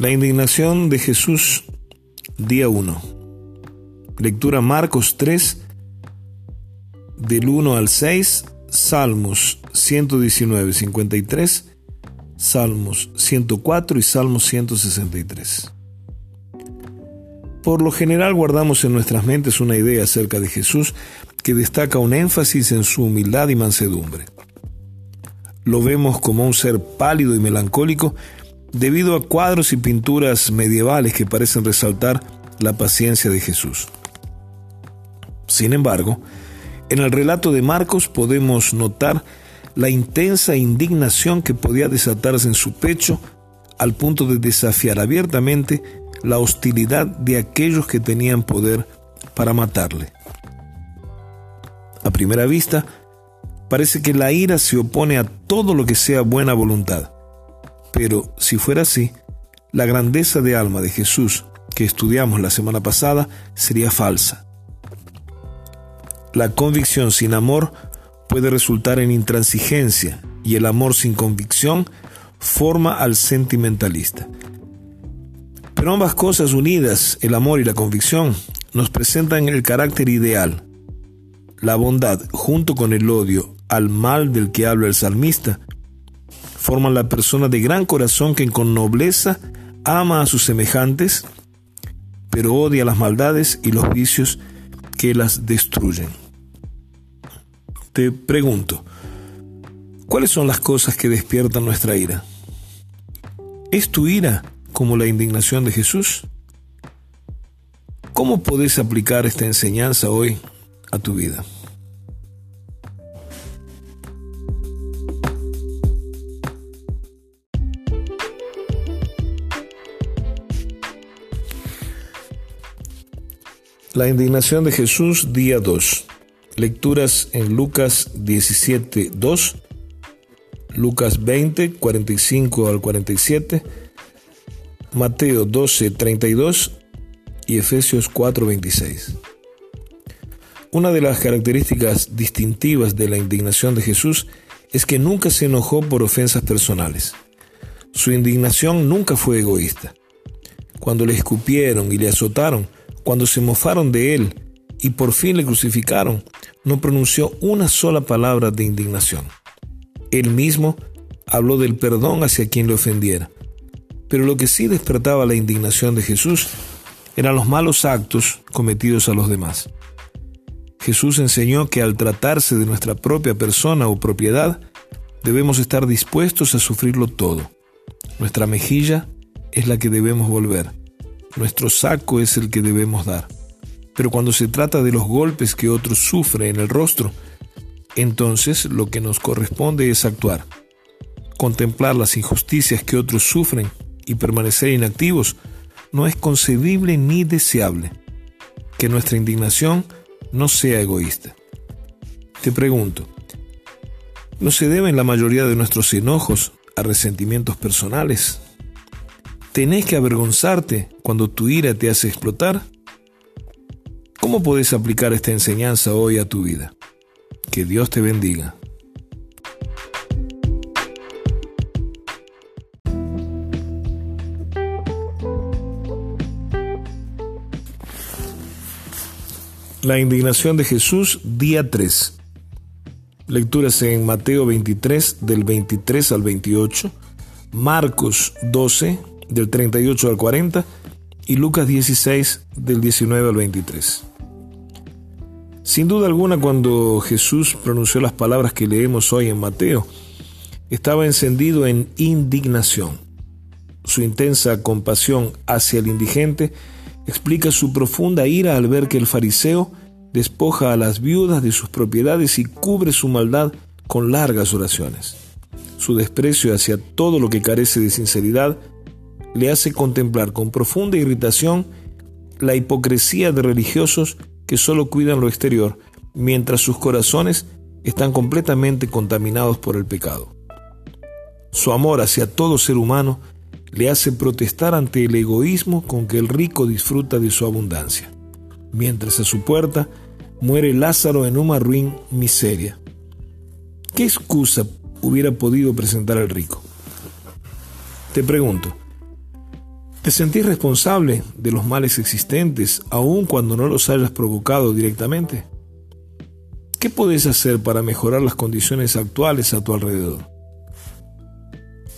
La indignación de Jesús, día 1. Lectura Marcos 3, del 1 al 6, Salmos 119, 53, Salmos 104 y Salmos 163. Por lo general guardamos en nuestras mentes una idea acerca de Jesús que destaca un énfasis en su humildad y mansedumbre. Lo vemos como un ser pálido y melancólico debido a cuadros y pinturas medievales que parecen resaltar la paciencia de Jesús. Sin embargo, en el relato de Marcos podemos notar la intensa indignación que podía desatarse en su pecho al punto de desafiar abiertamente la hostilidad de aquellos que tenían poder para matarle. A primera vista, parece que la ira se opone a todo lo que sea buena voluntad. Pero si fuera así, la grandeza de alma de Jesús que estudiamos la semana pasada sería falsa. La convicción sin amor puede resultar en intransigencia y el amor sin convicción forma al sentimentalista. Pero ambas cosas unidas, el amor y la convicción, nos presentan el carácter ideal. La bondad junto con el odio al mal del que habla el salmista forman la persona de gran corazón que con nobleza ama a sus semejantes, pero odia las maldades y los vicios que las destruyen. Te pregunto, ¿cuáles son las cosas que despiertan nuestra ira? ¿Es tu ira como la indignación de Jesús? ¿Cómo podés aplicar esta enseñanza hoy a tu vida? La indignación de Jesús, día 2. Lecturas en Lucas 17, 2, Lucas 20, 45 al 47, Mateo 12, 32 y Efesios 4, 26. Una de las características distintivas de la indignación de Jesús es que nunca se enojó por ofensas personales. Su indignación nunca fue egoísta. Cuando le escupieron y le azotaron, cuando se mofaron de él y por fin le crucificaron, no pronunció una sola palabra de indignación. Él mismo habló del perdón hacia quien le ofendiera. Pero lo que sí despertaba la indignación de Jesús eran los malos actos cometidos a los demás. Jesús enseñó que al tratarse de nuestra propia persona o propiedad, debemos estar dispuestos a sufrirlo todo. Nuestra mejilla es la que debemos volver. Nuestro saco es el que debemos dar. Pero cuando se trata de los golpes que otros sufren en el rostro, entonces lo que nos corresponde es actuar. Contemplar las injusticias que otros sufren y permanecer inactivos no es concebible ni deseable. Que nuestra indignación no sea egoísta. Te pregunto, ¿no se deben la mayoría de nuestros enojos a resentimientos personales? ¿Tenés que avergonzarte cuando tu ira te hace explotar? ¿Cómo puedes aplicar esta enseñanza hoy a tu vida? Que Dios te bendiga. La indignación de Jesús, día 3. Lecturas en Mateo 23 del 23 al 28, Marcos 12 del 38 al 40 y Lucas 16 del 19 al 23. Sin duda alguna, cuando Jesús pronunció las palabras que leemos hoy en Mateo, estaba encendido en indignación. Su intensa compasión hacia el indigente explica su profunda ira al ver que el fariseo despoja a las viudas de sus propiedades y cubre su maldad con largas oraciones. Su desprecio hacia todo lo que carece de sinceridad le hace contemplar con profunda irritación la hipocresía de religiosos que solo cuidan lo exterior, mientras sus corazones están completamente contaminados por el pecado. Su amor hacia todo ser humano le hace protestar ante el egoísmo con que el rico disfruta de su abundancia, mientras a su puerta muere Lázaro en una ruin miseria. ¿Qué excusa hubiera podido presentar el rico? Te pregunto, Te sentís responsable de los males existentes aun cuando no los hayas provocado directamente. ¿Qué puedes hacer para mejorar las condiciones actuales a tu alrededor?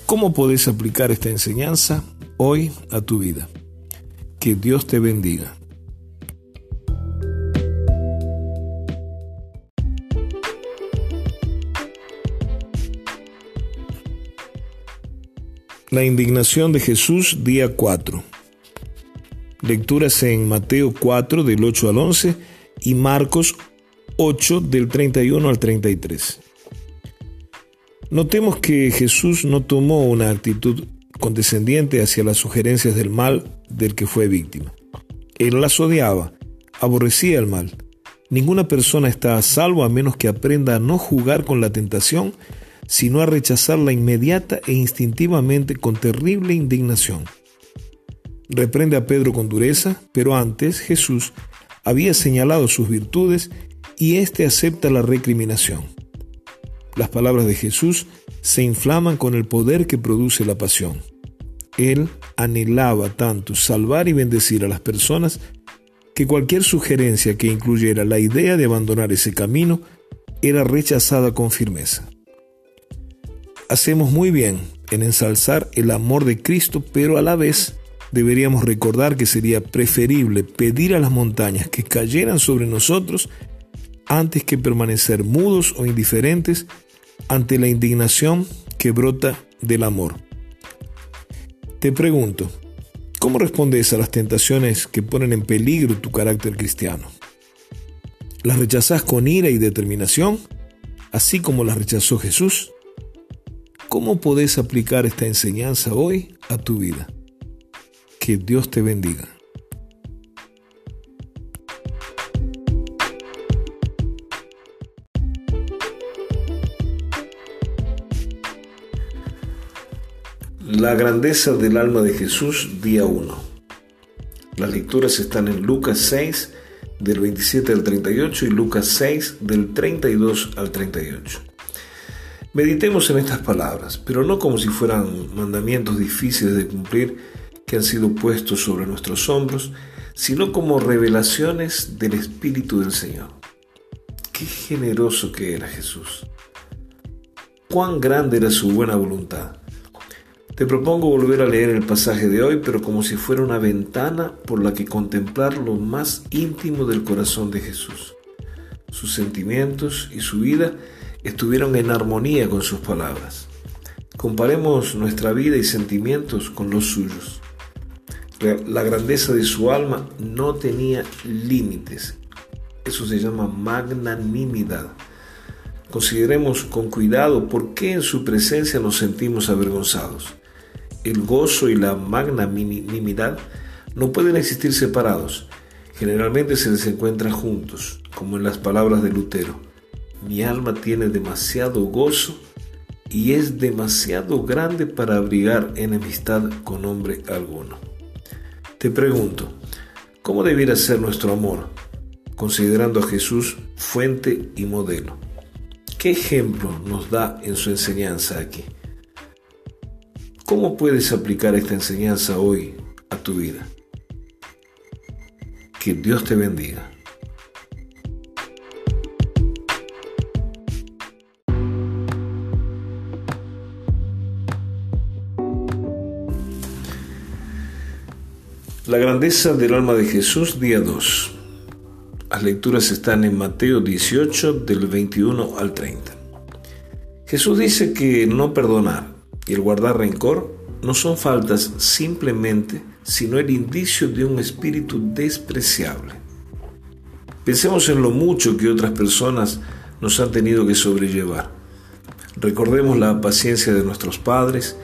¿Cómo puedes aplicar esta enseñanza hoy a tu vida? Que Dios te bendiga. La indignación de Jesús, día 4. Lecturas en Mateo 4 del 8 al 11 y Marcos 8 del 31 al 33. Notemos que Jesús no tomó una actitud condescendiente hacia las sugerencias del mal del que fue víctima. Él las odiaba, aborrecía el mal. Ninguna persona está a salvo a menos que aprenda a no jugar con la tentación sino a rechazarla inmediata e instintivamente con terrible indignación. Reprende a Pedro con dureza, pero antes Jesús había señalado sus virtudes y éste acepta la recriminación. Las palabras de Jesús se inflaman con el poder que produce la pasión. Él anhelaba tanto salvar y bendecir a las personas que cualquier sugerencia que incluyera la idea de abandonar ese camino era rechazada con firmeza. Hacemos muy bien en ensalzar el amor de Cristo, pero a la vez deberíamos recordar que sería preferible pedir a las montañas que cayeran sobre nosotros antes que permanecer mudos o indiferentes ante la indignación que brota del amor. Te pregunto, ¿cómo respondes a las tentaciones que ponen en peligro tu carácter cristiano? ¿Las rechazas con ira y determinación, así como las rechazó Jesús? ¿Cómo podés aplicar esta enseñanza hoy a tu vida? Que Dios te bendiga. La grandeza del alma de Jesús, día 1. Las lecturas están en Lucas 6, del 27 al 38 y Lucas 6, del 32 al 38. Meditemos en estas palabras, pero no como si fueran mandamientos difíciles de cumplir que han sido puestos sobre nuestros hombros, sino como revelaciones del Espíritu del Señor. Qué generoso que era Jesús. Cuán grande era su buena voluntad. Te propongo volver a leer el pasaje de hoy, pero como si fuera una ventana por la que contemplar lo más íntimo del corazón de Jesús, sus sentimientos y su vida estuvieron en armonía con sus palabras. Comparemos nuestra vida y sentimientos con los suyos. La grandeza de su alma no tenía límites. Eso se llama magnanimidad. Consideremos con cuidado por qué en su presencia nos sentimos avergonzados. El gozo y la magnanimidad no pueden existir separados. Generalmente se les encuentra juntos, como en las palabras de Lutero. Mi alma tiene demasiado gozo y es demasiado grande para abrigar enemistad con hombre alguno. Te pregunto, ¿cómo debiera ser nuestro amor, considerando a Jesús fuente y modelo? ¿Qué ejemplo nos da en su enseñanza aquí? ¿Cómo puedes aplicar esta enseñanza hoy a tu vida? Que Dios te bendiga. La grandeza del alma de Jesús, día 2. Las lecturas están en Mateo 18 del 21 al 30. Jesús dice que no perdonar y el guardar rencor no son faltas simplemente, sino el indicio de un espíritu despreciable. Pensemos en lo mucho que otras personas nos han tenido que sobrellevar. Recordemos la paciencia de nuestros padres,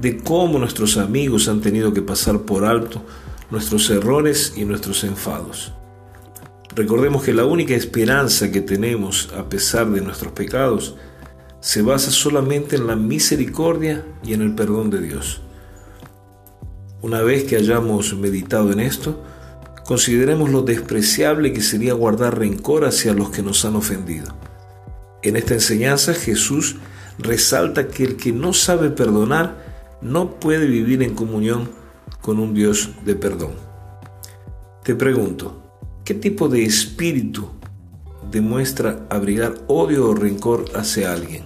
de cómo nuestros amigos han tenido que pasar por alto nuestros errores y nuestros enfados. Recordemos que la única esperanza que tenemos a pesar de nuestros pecados se basa solamente en la misericordia y en el perdón de Dios. Una vez que hayamos meditado en esto, consideremos lo despreciable que sería guardar rencor hacia los que nos han ofendido. En esta enseñanza Jesús resalta que el que no sabe perdonar no puede vivir en comunión con un Dios de perdón. Te pregunto, ¿qué tipo de espíritu demuestra abrigar odio o rencor hacia alguien?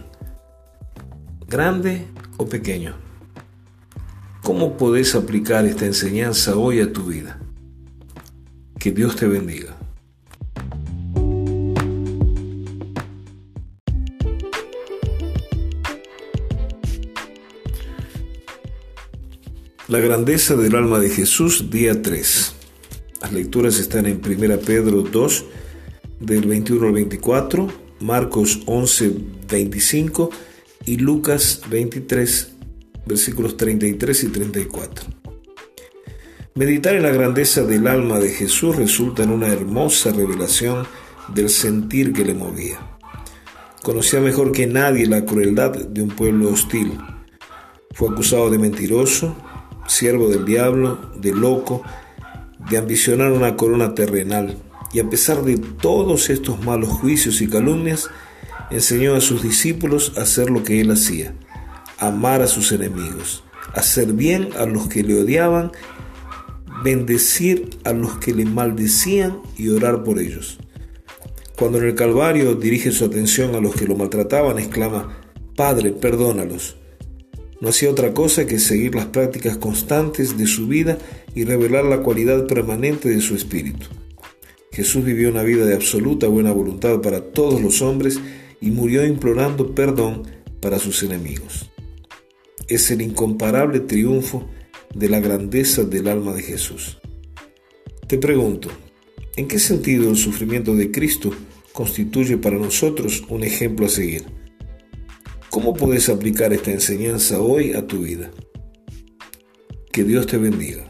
¿Grande o pequeño? ¿Cómo podés aplicar esta enseñanza hoy a tu vida? Que Dios te bendiga. La grandeza del alma de Jesús, día 3. Las lecturas están en 1 Pedro 2, del 21 al 24, Marcos 11, 25 y Lucas 23, versículos 33 y 34. Meditar en la grandeza del alma de Jesús resulta en una hermosa revelación del sentir que le movía. Conocía mejor que nadie la crueldad de un pueblo hostil. Fue acusado de mentiroso, siervo del diablo, de loco, de ambicionar una corona terrenal. Y a pesar de todos estos malos juicios y calumnias, enseñó a sus discípulos a hacer lo que él hacía, amar a sus enemigos, hacer bien a los que le odiaban, bendecir a los que le maldecían y orar por ellos. Cuando en el Calvario dirige su atención a los que lo maltrataban, exclama, Padre, perdónalos no hacía otra cosa que seguir las prácticas constantes de su vida y revelar la cualidad permanente de su espíritu. Jesús vivió una vida de absoluta buena voluntad para todos los hombres y murió implorando perdón para sus enemigos. Es el incomparable triunfo de la grandeza del alma de Jesús. Te pregunto, ¿en qué sentido el sufrimiento de Cristo constituye para nosotros un ejemplo a seguir? ¿Cómo puedes aplicar esta enseñanza hoy a tu vida? Que Dios te bendiga.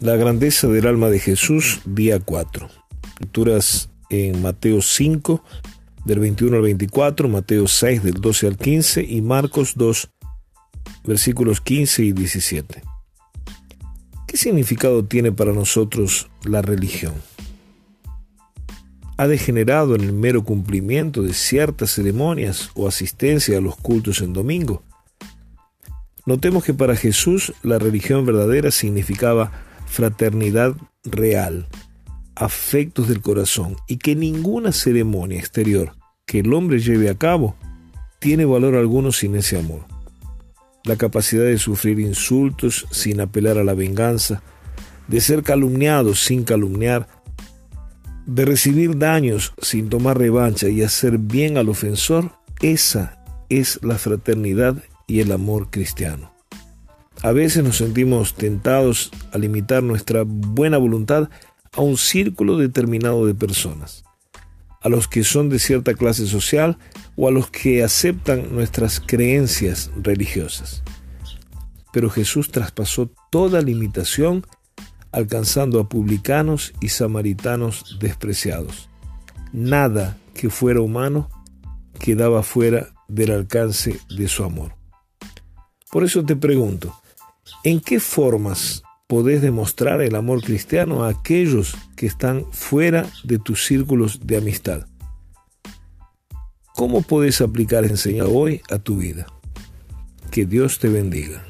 La grandeza del alma de Jesús, día 4. Lecturas en Mateo 5, del 21 al 24, Mateo 6, del 12 al 15 y Marcos 2, versículos 15 y 17. ¿Qué significado tiene para nosotros la religión? ¿Ha degenerado en el mero cumplimiento de ciertas ceremonias o asistencia a los cultos en domingo? Notemos que para Jesús la religión verdadera significaba fraternidad real, afectos del corazón y que ninguna ceremonia exterior que el hombre lleve a cabo tiene valor alguno sin ese amor la capacidad de sufrir insultos sin apelar a la venganza, de ser calumniado sin calumniar, de recibir daños sin tomar revancha y hacer bien al ofensor, esa es la fraternidad y el amor cristiano. A veces nos sentimos tentados a limitar nuestra buena voluntad a un círculo determinado de personas, a los que son de cierta clase social o a los que aceptan nuestras creencias religiosas. Pero Jesús traspasó toda limitación alcanzando a publicanos y samaritanos despreciados. Nada que fuera humano quedaba fuera del alcance de su amor. Por eso te pregunto, ¿en qué formas podés demostrar el amor cristiano a aquellos que están fuera de tus círculos de amistad? ¿Cómo puedes aplicar enseñar hoy a tu vida? Que Dios te bendiga.